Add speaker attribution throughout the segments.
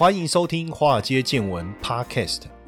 Speaker 1: 欢迎收听《华尔街见闻》Podcast。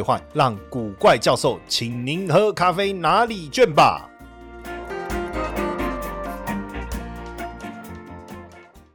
Speaker 1: 换让古怪教授请您喝咖啡拿礼券吧。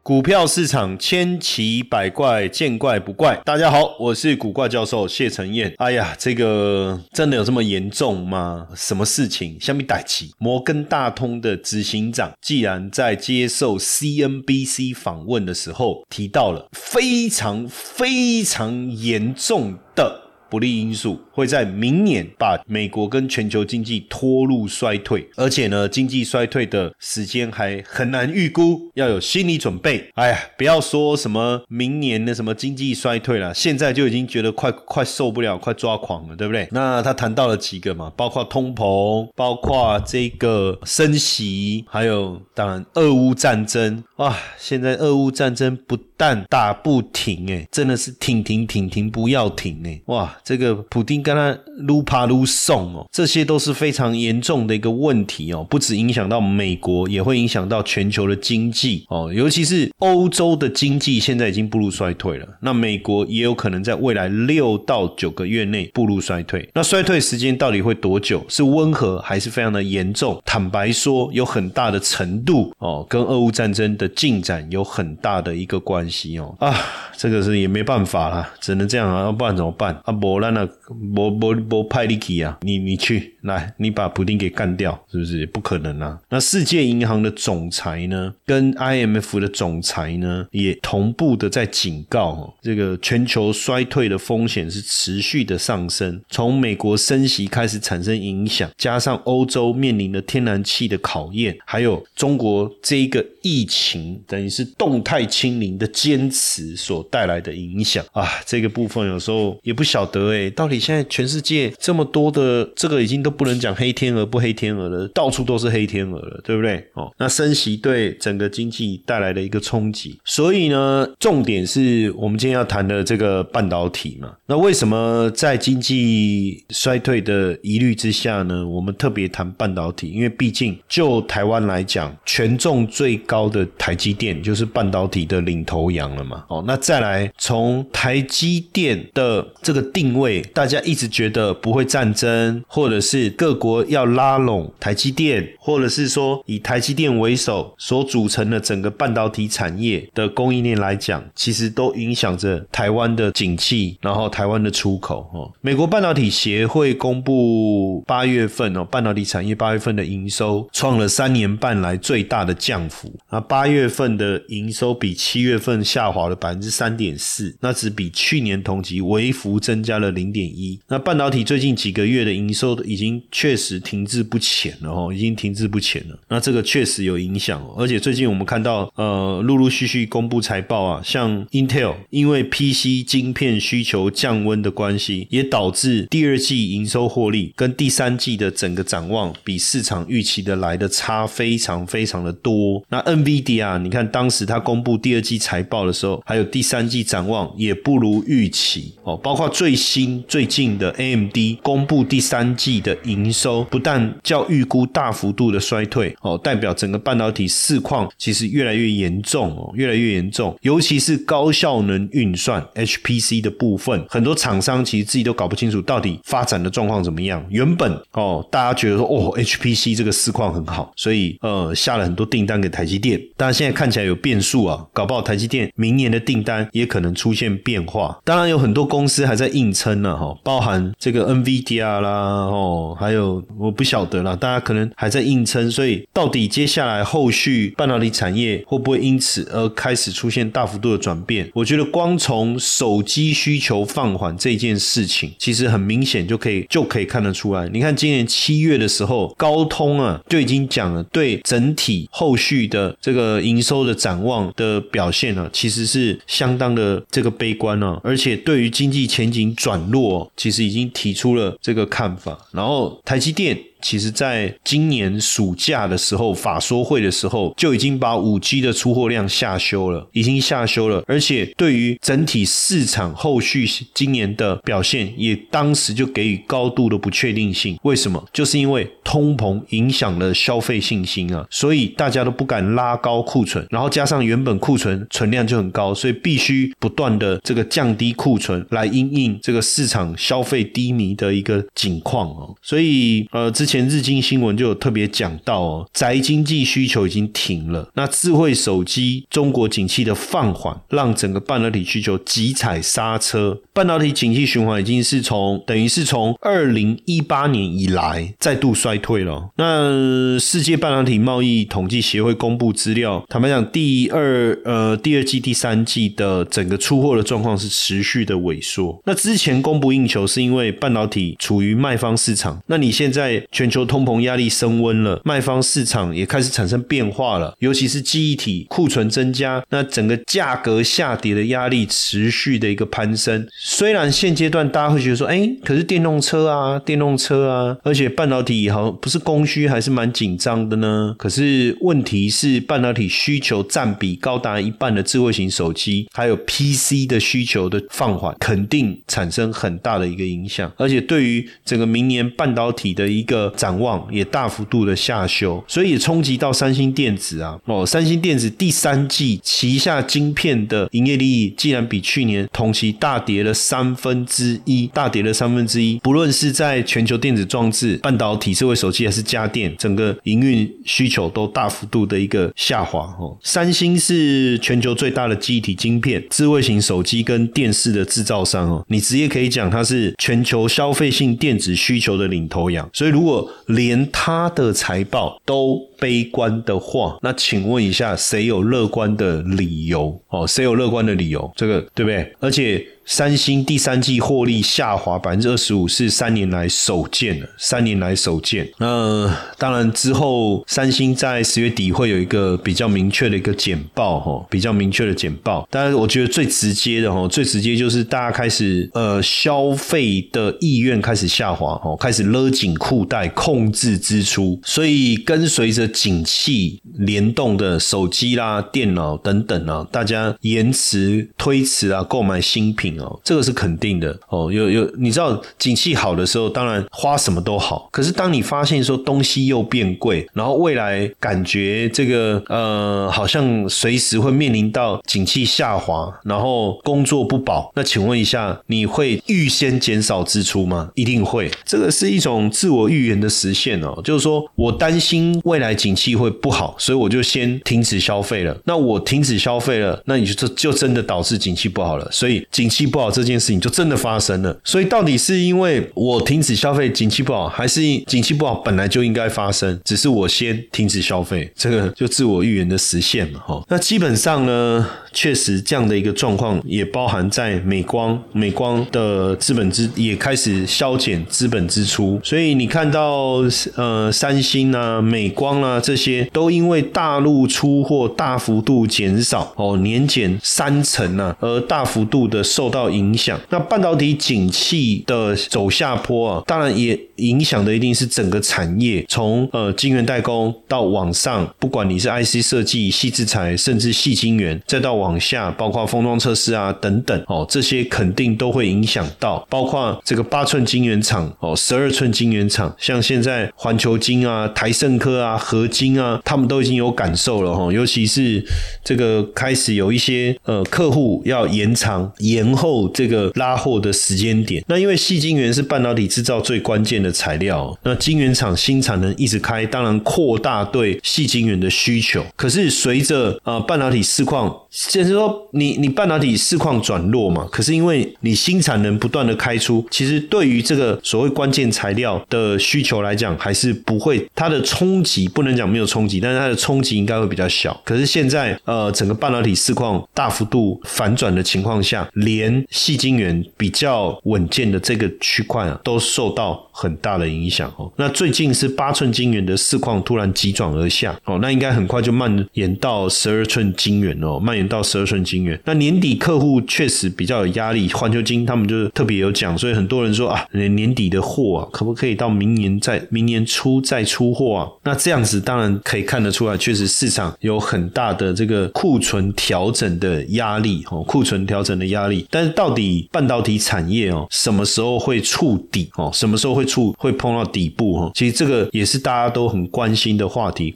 Speaker 1: 股票市场千奇百怪，见怪不怪。大家好，我是古怪教授谢承彦。哎呀，这个真的有这么严重吗？什么事情？下面歹奇摩根大通的执行长，既然在接受 CNBC 访问的时候提到了非常非常严重的。不利因素会在明年把美国跟全球经济拖入衰退，而且呢，经济衰退的时间还很难预估，要有心理准备。哎呀，不要说什么明年的什么经济衰退了，现在就已经觉得快快受不了，快抓狂了，对不对？那他谈到了几个嘛，包括通膨，包括这个升息，还有当然俄乌战争啊，现在俄乌战争不但打不停，哎，真的是停停停停不要停，哎，哇！这个普丁跟他撸爬撸送哦，这些都是非常严重的一个问题哦，不止影响到美国，也会影响到全球的经济哦，尤其是欧洲的经济现在已经步入衰退了，那美国也有可能在未来六到九个月内步入衰退。那衰退时间到底会多久？是温和还是非常的严重？坦白说，有很大的程度哦，跟俄乌战争的进展有很大的一个关系哦啊，这个是也没办法了，只能这样啊，要不然怎么办啊？不那那我我我派你去啊，你你去来，你把普丁给干掉，是不是？不可能啊！那世界银行的总裁呢，跟 IMF 的总裁呢，也同步的在警告，这个全球衰退的风险是持续的上升，从美国升息开始产生影响，加上欧洲面临的天然气的考验，还有中国这一个疫情，等于是动态清零的坚持所带来的影响啊，这个部分有时候也不晓得。对，到底现在全世界这么多的这个已经都不能讲黑天鹅不黑天鹅了，到处都是黑天鹅了，对不对？哦，那升息对整个经济带来的一个冲击，所以呢，重点是我们今天要谈的这个半导体嘛。那为什么在经济衰退的疑虑之下呢？我们特别谈半导体，因为毕竟就台湾来讲，权重最高的台积电就是半导体的领头羊了嘛。哦，那再来从台积电的这个定。位大家一直觉得不会战争，或者是各国要拉拢台积电，或者是说以台积电为首所组成的整个半导体产业的供应链来讲，其实都影响着台湾的景气，然后台湾的出口。哦，美国半导体协会公布八月份哦，半导体产业八月份的营收创了三年半来最大的降幅。啊，八月份的营收比七月份下滑了百分之三点四，那只比去年同期微幅增加了。零点一，那半导体最近几个月的营收已经确实停滞不前了哦，已经停滞不前了。那这个确实有影响，而且最近我们看到呃，陆陆续续公布财报啊，像 Intel 因为 PC 晶片需求降温的关系，也导致第二季营收获利跟第三季的整个展望比市场预期的来的差非常非常的多。那 NVIDIA 你看当时它公布第二季财报的时候，还有第三季展望也不如预期哦，包括最新。最近的 AMD 公布第三季的营收，不但较预估大幅度的衰退哦，代表整个半导体市况其实越来越严重哦，越来越严重。尤其是高效能运算 HPC 的部分，很多厂商其实自己都搞不清楚到底发展的状况怎么样。原本哦，大家觉得说哦，HPC 这个市况很好，所以呃下了很多订单给台积电，但现在看起来有变数啊，搞不好台积电明年的订单也可能出现变化。当然有很多公司还在硬撑。撑了哈，包含这个 NVIDIA 啦，哦，还有我不晓得啦，大家可能还在硬撑，所以到底接下来后续半导体产业会不会因此而开始出现大幅度的转变？我觉得光从手机需求放缓这件事情，其实很明显就可以就可以看得出来。你看今年七月的时候，高通啊就已经讲了，对整体后续的这个营收的展望的表现呢，其实是相当的这个悲观啊，而且对于经济前景转弱，其实已经提出了这个看法。然后台积电。其实，在今年暑假的时候，法说会的时候，就已经把五 G 的出货量下修了，已经下修了。而且，对于整体市场后续今年的表现，也当时就给予高度的不确定性。为什么？就是因为通膨影响了消费信心啊，所以大家都不敢拉高库存。然后加上原本库存存量就很高，所以必须不断的这个降低库存，来因应这个市场消费低迷的一个景况哦。所以，呃，之前。前日经新闻就有特别讲到哦，宅经济需求已经停了。那智慧手机中国景气的放缓，让整个半导体需求急踩刹车。半导体景气循环已经是从等于是从二零一八年以来再度衰退了。那世界半导体贸易统计协会公布资料，坦白讲，第二呃第二季、第三季的整个出货的状况是持续的萎缩。那之前供不应求是因为半导体处于卖方市场。那你现在全全球通膨压力升温了，卖方市场也开始产生变化了，尤其是记忆体库存增加，那整个价格下跌的压力持续的一个攀升。虽然现阶段大家会觉得说，哎，可是电动车啊，电动车啊，而且半导体好像不是供需还是蛮紧张的呢。可是问题是，半导体需求占比高达一半的智慧型手机，还有 PC 的需求的放缓，肯定产生很大的一个影响。而且对于整个明年半导体的一个展望也大幅度的下修，所以也冲击到三星电子啊。哦，三星电子第三季旗下晶片的营业利益，竟然比去年同期大跌了三分之一，大跌了三分之一。不论是在全球电子装置、半导体、智慧手机还是家电，整个营运需求都大幅度的一个下滑。哦，三星是全球最大的记忆体晶片、智慧型手机跟电视的制造商哦，你直接可以讲它是全球消费性电子需求的领头羊。所以如果连他的财报都悲观的话，那请问一下，谁有乐观的理由？哦，谁有乐观的理由？这个对不对？而且。三星第三季获利下滑百分之二十五，是三年来首见的，三年来首见。那当然之后，三星在十月底会有一个比较明确的一个简报，哈，比较明确的简报。但是我觉得最直接的，哈，最直接就是大家开始呃消费的意愿开始下滑，哦，开始勒紧裤带，控制支出。所以跟随着景气联动的手机啦、电脑等等啊，大家延迟、推迟啊购买新品。哦，这个是肯定的哦。有有，你知道，景气好的时候，当然花什么都好。可是当你发现说东西又变贵，然后未来感觉这个呃，好像随时会面临到景气下滑，然后工作不保，那请问一下，你会预先减少支出吗？一定会。这个是一种自我预言的实现哦，就是说我担心未来景气会不好，所以我就先停止消费了。那我停止消费了，那你就就真的导致景气不好了。所以景气。不好这件事情就真的发生了，所以到底是因为我停止消费，景气不好，还是景气不好本来就应该发生，只是我先停止消费，这个就自我预言的实现嘛，哈。那基本上呢，确实这样的一个状况也包含在美光，美光的资本支也开始削减资本支出，所以你看到呃三星啊、美光啊这些都因为大陆出货大幅度减少哦，年减三成啊，而大幅度的受。到影响，那半导体景气的走下坡啊，当然也影响的一定是整个产业，从呃晶圆代工到往上，不管你是 IC 设计、细制材，甚至细晶圆，再到往下，包括封装测试啊等等哦，这些肯定都会影响到，包括这个八寸晶圆厂哦，十二寸晶圆厂，像现在环球晶啊、台盛科啊、合金啊，他们都已经有感受了哈，尤其是这个开始有一些呃客户要延长延后。这个拉货的时间点，那因为细晶圆是半导体制造最关键的材料，那晶圆厂新产能一直开，当然扩大对细晶圆的需求。可是随着呃半导体市况，就是说你你半导体市况转弱嘛，可是因为你新产能不断的开出，其实对于这个所谓关键材料的需求来讲，还是不会它的冲击不不能讲没有冲击，但是它的冲击应该会比较小。可是现在呃整个半导体市况大幅度反转的情况下，连细晶圆比较稳健的这个区块啊，都受到。很大的影响哦。那最近是八寸晶圆的市况突然急转而下哦，那应该很快就蔓延到十二寸晶圆哦，蔓延到十二寸晶圆。那年底客户确实比较有压力，环球晶他们就特别有讲，所以很多人说啊，年底的货啊，可不可以到明年再明年初再出货啊？那这样子当然可以看得出来，确实市场有很大的这个库存调整的压力哦，库存调整的压力。但是到底半导体产业哦，什么时候会触底哦？什么时候会触会碰到底部哦？其实这个也是大家都很关心的话题。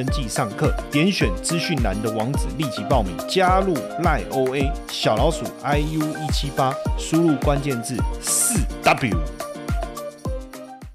Speaker 1: 登记上课，点选资讯栏的网址立即报名，加入赖 OA 小老鼠 iu 一七八，输入关键字四 W。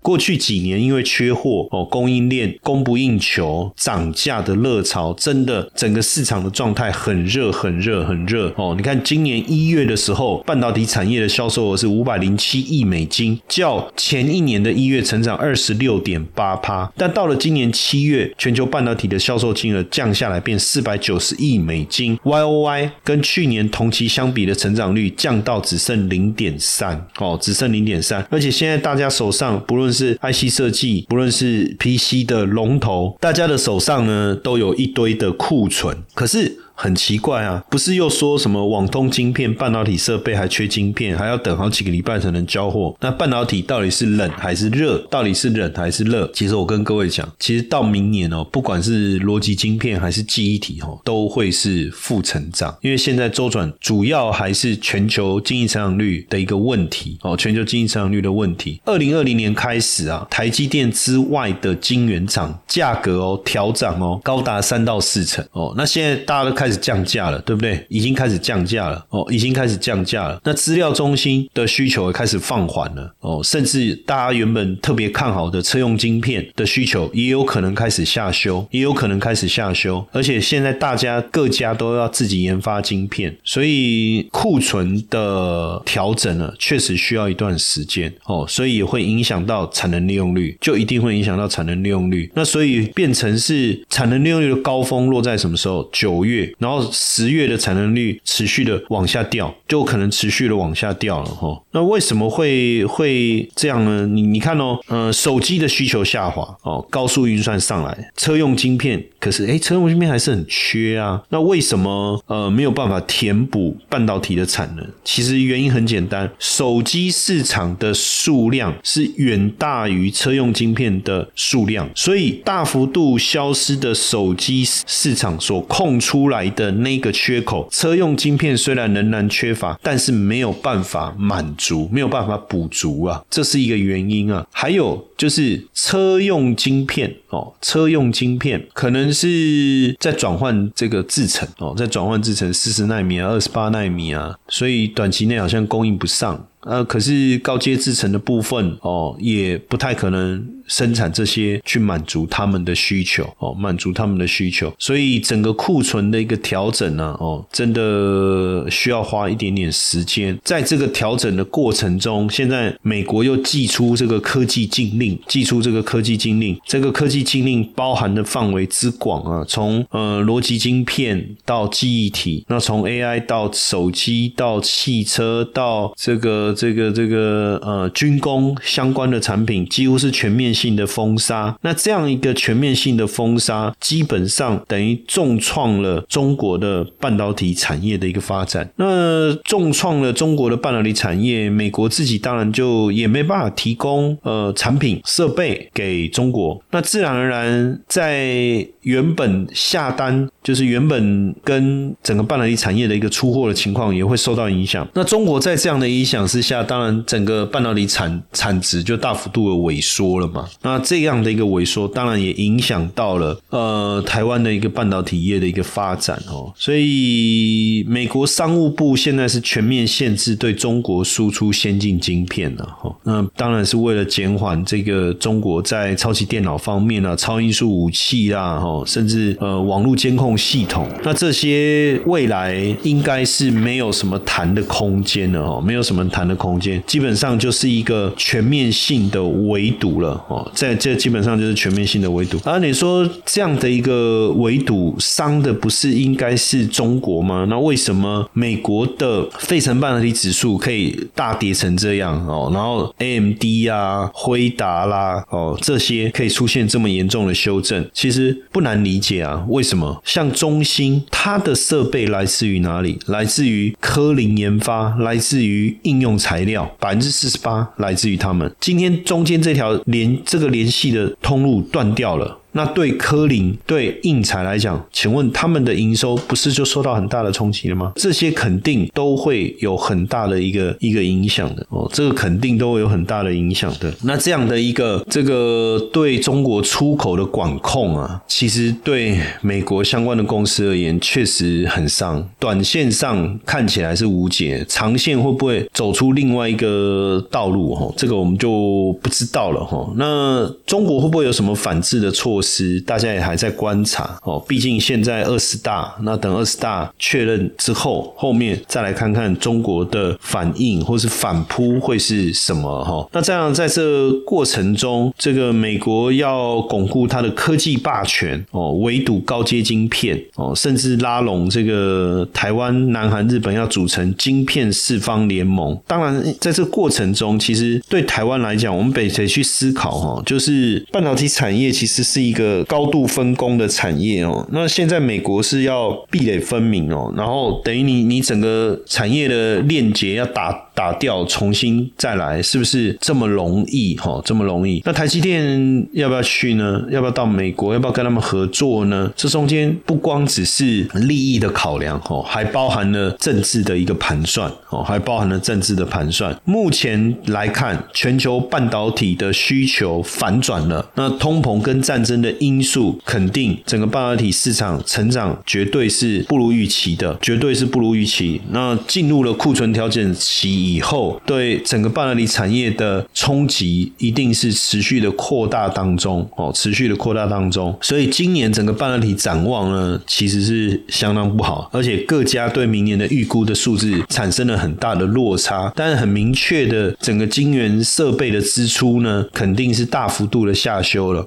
Speaker 1: 过去几年，因为缺货哦，供应链供不应求，涨价的热潮，真的整个市场的状态很热，很热，很热哦。你看，今年一月的时候，半导体产业的销售额是五百零七亿美金，较前一年的一月成长二十六点八趴。但到了今年七月，全球半导体的销售金额降下来，变四百九十亿美金，Y O Y 跟去年同期相比的成长率降到只剩零点三哦，只剩零点三。而且现在大家手上不论是 IC 设计，不论是 PC 的龙头，大家的手上呢都有一堆的库存，可是。很奇怪啊，不是又说什么网通晶片、半导体设备还缺晶片，还要等好几个礼拜才能交货？那半导体到底是冷还是热？到底是冷还是热？其实我跟各位讲，其实到明年哦，不管是逻辑晶片还是记忆体哦，都会是负成长，因为现在周转主要还是全球经济成长率的一个问题哦，全球经济成长率的问题。二零二零年开始啊，台积电之外的晶圆厂价格哦调涨哦，高达三到四成哦。那现在大家都看。开始降价了，对不对？已经开始降价了哦，已经开始降价了。那资料中心的需求也开始放缓了哦，甚至大家原本特别看好的车用晶片的需求也有可能开始下修，也有可能开始下修。而且现在大家各家都要自己研发晶片，所以库存的调整呢，确实需要一段时间哦，所以也会影响到产能利用率，就一定会影响到产能利用率。那所以变成是产能利用率的高峰落在什么时候？九月。然后十月的产能率持续的往下掉，就可能持续的往下掉了哈。那为什么会会这样呢？你你看哦，呃，手机的需求下滑哦，高速运算上来，车用晶片，可是哎，车用晶片还是很缺啊。那为什么呃没有办法填补半导体的产能？其实原因很简单，手机市场的数量是远大于车用晶片的数量，所以大幅度消失的手机市场所空出来。的那个缺口，车用晶片虽然仍然缺乏，但是没有办法满足，没有办法补足啊，这是一个原因啊。还有就是车用晶片哦，车用晶片可能是在转换这个制程哦，在转换制程四十纳米啊，二十八纳米啊，所以短期内好像供应不上。呃，可是高阶制程的部分哦，也不太可能生产这些去满足他们的需求哦，满足他们的需求，所以整个库存的一个调整呢，哦，真的需要花一点点时间。在这个调整的过程中，现在美国又寄出这个科技禁令，寄出这个科技禁令，这个科技禁令包含的范围之广啊，从呃逻辑晶片到记忆体，那从 AI 到手机到汽车到这个。这个这个呃军工相关的产品几乎是全面性的封杀，那这样一个全面性的封杀，基本上等于重创了中国的半导体产业的一个发展。那重创了中国的半导体产业，美国自己当然就也没办法提供呃产品设备给中国，那自然而然在原本下单就是原本跟整个半导体产业的一个出货的情况也会受到影响。那中国在这样的影响之。下当然，整个半导体产产值就大幅度的萎缩了嘛，那这样的一个萎缩，当然也影响到了呃台湾的一个半导体业的一个发展哦。所以美国商务部现在是全面限制对中国输出先进晶片了哈。那当然是为了减缓这个中国在超级电脑方面啊、超音速武器啦，哈，甚至呃网络监控系统，那这些未来应该是没有什么谈的空间了哦，没有什么谈的空间，基本上就是一个全面性的围堵了哦，在这基本上就是全面性的围堵。啊，你说这样的一个围堵伤的不是应该是中国吗？那为什么美国的费城半导体指数可以大跌成这样哦？然后 AMD 啊、辉达啦哦这些可以出现这么严重的修正，其实不难理解啊。为什么？像中芯，它的设备来自于哪里？来自于科林研发，来自于应用材料，百分之四十八来自于他们。今天中间这条连这个联系的通路断掉了。那对科林、对应材来讲，请问他们的营收不是就受到很大的冲击了吗？这些肯定都会有很大的一个一个影响的哦，这个肯定都会有很大的影响的。那这样的一个这个对中国出口的管控啊，其实对美国相关的公司而言确实很伤。短线上看起来是无解，长线会不会走出另外一个道路？哈，这个我们就不知道了哈。那中国会不会有什么反制的措施？是大家也还在观察哦，毕竟现在二十大，那等二十大确认之后，后面再来看看中国的反应或是反扑会是什么哈。那这样在这过程中，这个美国要巩固它的科技霸权哦，围堵高阶晶片哦，甚至拉拢这个台湾、南韩、日本要组成晶片四方联盟。当然，在这过程中，其实对台湾来讲，我们得得去思考哈，就是半导体产业其实是一。个高度分工的产业哦，那现在美国是要壁垒分明哦，然后等于你你整个产业的链接要打打掉，重新再来，是不是这么容易哈？这么容易？那台积电要不要去呢？要不要到美国？要不要跟他们合作呢？这中间不光只是利益的考量哦，还包含了政治的一个盘算哦，还包含了政治的盘算。目前来看，全球半导体的需求反转了，那通膨跟战争的。的因素肯定整个半导体市场成长绝对是不如预期的，绝对是不如预期。那进入了库存调整期以后，对整个半导体产业的冲击一定是持续的扩大当中哦，持续的扩大当中。所以今年整个半导体展望呢，其实是相当不好，而且各家对明年的预估的数字产生了很大的落差。但是很明确的，整个晶圆设备的支出呢，肯定是大幅度的下修了。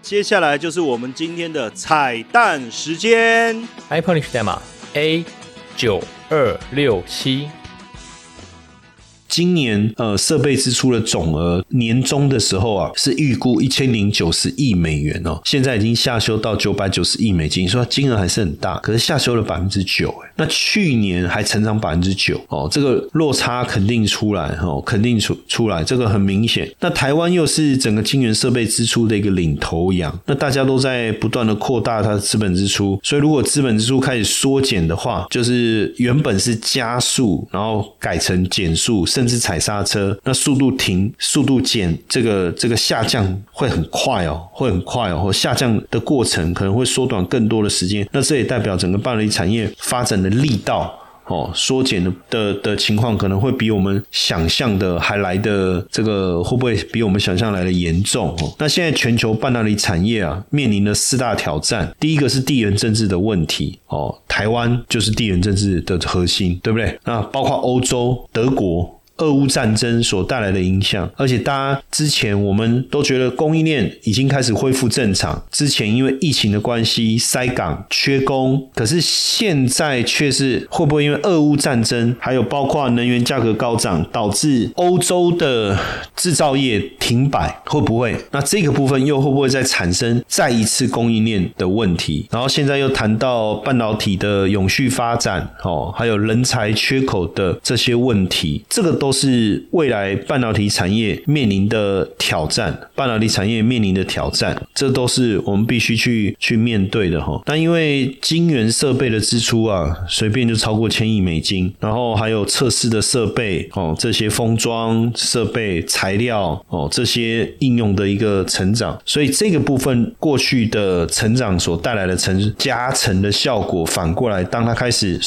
Speaker 2: 接下来就是我们今天的彩蛋时间
Speaker 3: ，iPhone 代码 A 九二六七。
Speaker 1: 今年呃设备支出的总额年终的时候啊是预估一千零九十亿美元哦，现在已经下修到九百九十亿美金，说金额还是很大，可是下修了百分之九哎，那去年还成长百分之九哦，这个落差肯定出来哦，肯定出出来，这个很明显。那台湾又是整个晶圆设备支出的一个领头羊，那大家都在不断的扩大它的资本支出，所以如果资本支出开始缩减的话，就是原本是加速，然后改成减速，甚至踩刹车，那速度停、速度减，这个这个下降会很快哦，会很快哦，或下降的过程可能会缩短更多的时间。那这也代表整个半导体产业发展的力道哦，缩减的的情况可能会比我们想象的还来的这个会不会比我们想象来的严重？哦，那现在全球半导体产业啊，面临的四大挑战，第一个是地缘政治的问题哦，台湾就是地缘政治的核心，对不对？那包括欧洲、德国。俄乌战争所带来的影响，而且大家之前我们都觉得供应链已经开始恢复正常。之前因为疫情的关系塞港缺工，可是现在却是会不会因为俄乌战争，还有包括能源价格高涨，导致欧洲的制造业停摆？会不会？那这个部分又会不会再产生再一次供应链的问题？然后现在又谈到半导体的永续发展，哦，还有人才缺口的这些问题，这个都。是未来半导体产业面临的挑战，半导体产业面临的挑战，这都是我们必须去去面对的哈。那因为晶圆设备的支出啊，随便就超过千亿美金，然后还有测试的设备哦，这些封装设备、材料哦，这些应用的一个成长，所以这个部分过去的成长所带来的成加成的效果，反过来，当它开始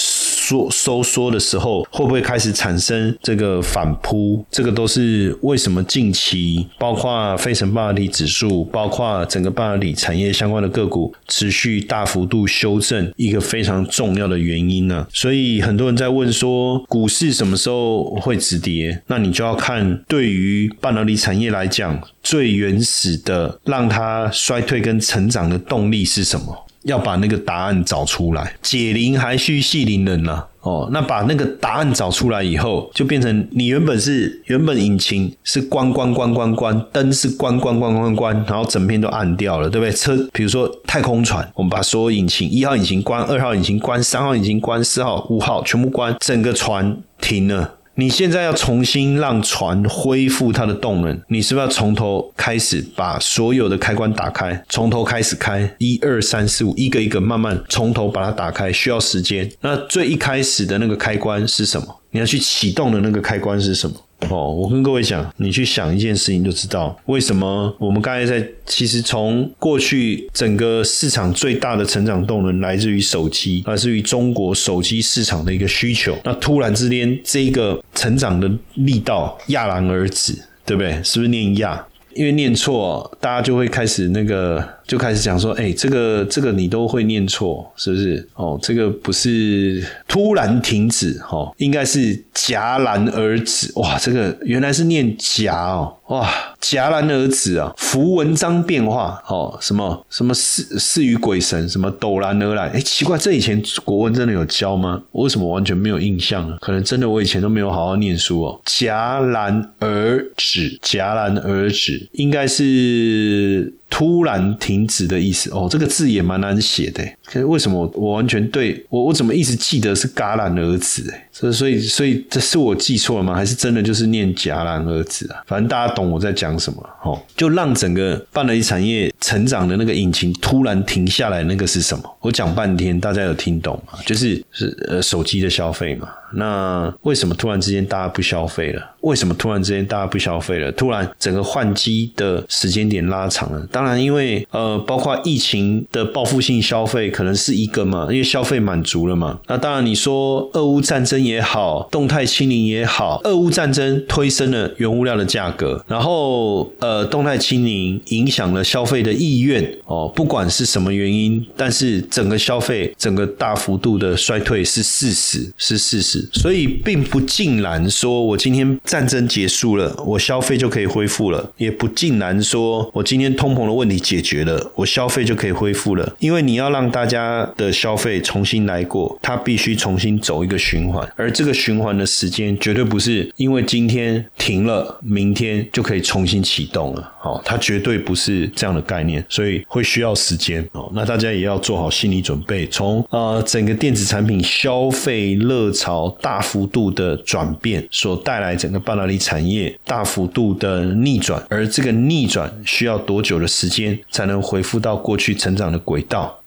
Speaker 1: 缩收缩的时候，会不会开始产生这个反扑？这个都是为什么近期包括非成半导体指数，包括整个半导体产业相关的个股持续大幅度修正一个非常重要的原因呢？所以很多人在问说，股市什么时候会止跌？那你就要看对于半导体产业来讲，最原始的让它衰退跟成长的动力是什么？要把那个答案找出来，解铃还须系铃人呐。哦，那把那个答案找出来以后，就变成你原本是原本引擎是关关关关关，灯是关关关关关，然后整片都暗掉了，对不对？车，比如说太空船，我们把所有引擎，一号引擎关，二号引擎关，三号引擎关，四号、五号全部关，整个船停了。你现在要重新让船恢复它的动能，你是不是要从头开始把所有的开关打开，从头开始开，一二三四五，一个一个慢慢从头把它打开，需要时间。那最一开始的那个开关是什么？你要去启动的那个开关是什么？哦，我跟各位讲，你去想一件事情就知道，为什么我们刚才在其实从过去整个市场最大的成长动能来自于手机，来自于中国手机市场的一个需求，那突然之间这个成长的力道戛然而止，对不对？是不是念亚？因为念错，大家就会开始那个。就开始讲说，哎，这个这个你都会念错，是不是？哦，这个不是突然停止，哦，应该是戛然而止。哇，这个原来是念戛哦，哇，戛然而止啊，符文章变化，哦，什么什么似似于鬼神，什么陡然而来。哎，奇怪，这以前国文真的有教吗？为什么完全没有印象呢？可能真的我以前都没有好好念书哦。戛然而止，戛然而止，应该是。突然停止的意思哦，这个字也蛮难写的。可是为什么我完全对我我怎么一直记得是戛然而止？哎，所以所以所以这是我记错了吗？还是真的就是念戛然而止啊？反正大家懂我在讲什么哦。就让整个半导体产业成长的那个引擎突然停下来，那个是什么？我讲半天，大家有听懂吗？就是是呃手机的消费嘛。那为什么突然之间大家不消费了？为什么突然之间大家不消费了？突然整个换机的时间点拉长了。当然，因为呃，包括疫情的报复性消费可能是一个嘛，因为消费满足了嘛。那当然，你说俄乌战争也好，动态清零也好，俄乌战争推升了原物料的价格，然后呃，动态清零影响了消费的意愿哦，不管是什么原因，但是整个消费整个大幅度的衰退是事实，是事实。所以并不尽然说，我今天战争结束了，我消费就可以恢复了；也不尽然说我今天通膨的问题解决了，我消费就可以恢复了。因为你要让大大家的消费重新来过，它必须重新走一个循环，而这个循环的时间绝对不是因为今天停了，明天就可以重新启动了。好，它绝对不是这样的概念，所以会需要时间。哦，那大家也要做好心理准备，从呃整个电子产品消费热潮。大幅度的转变所带来整个半导体产业大幅度的逆转，而这个逆转需要多久的时间才能恢复到过去成长的轨道？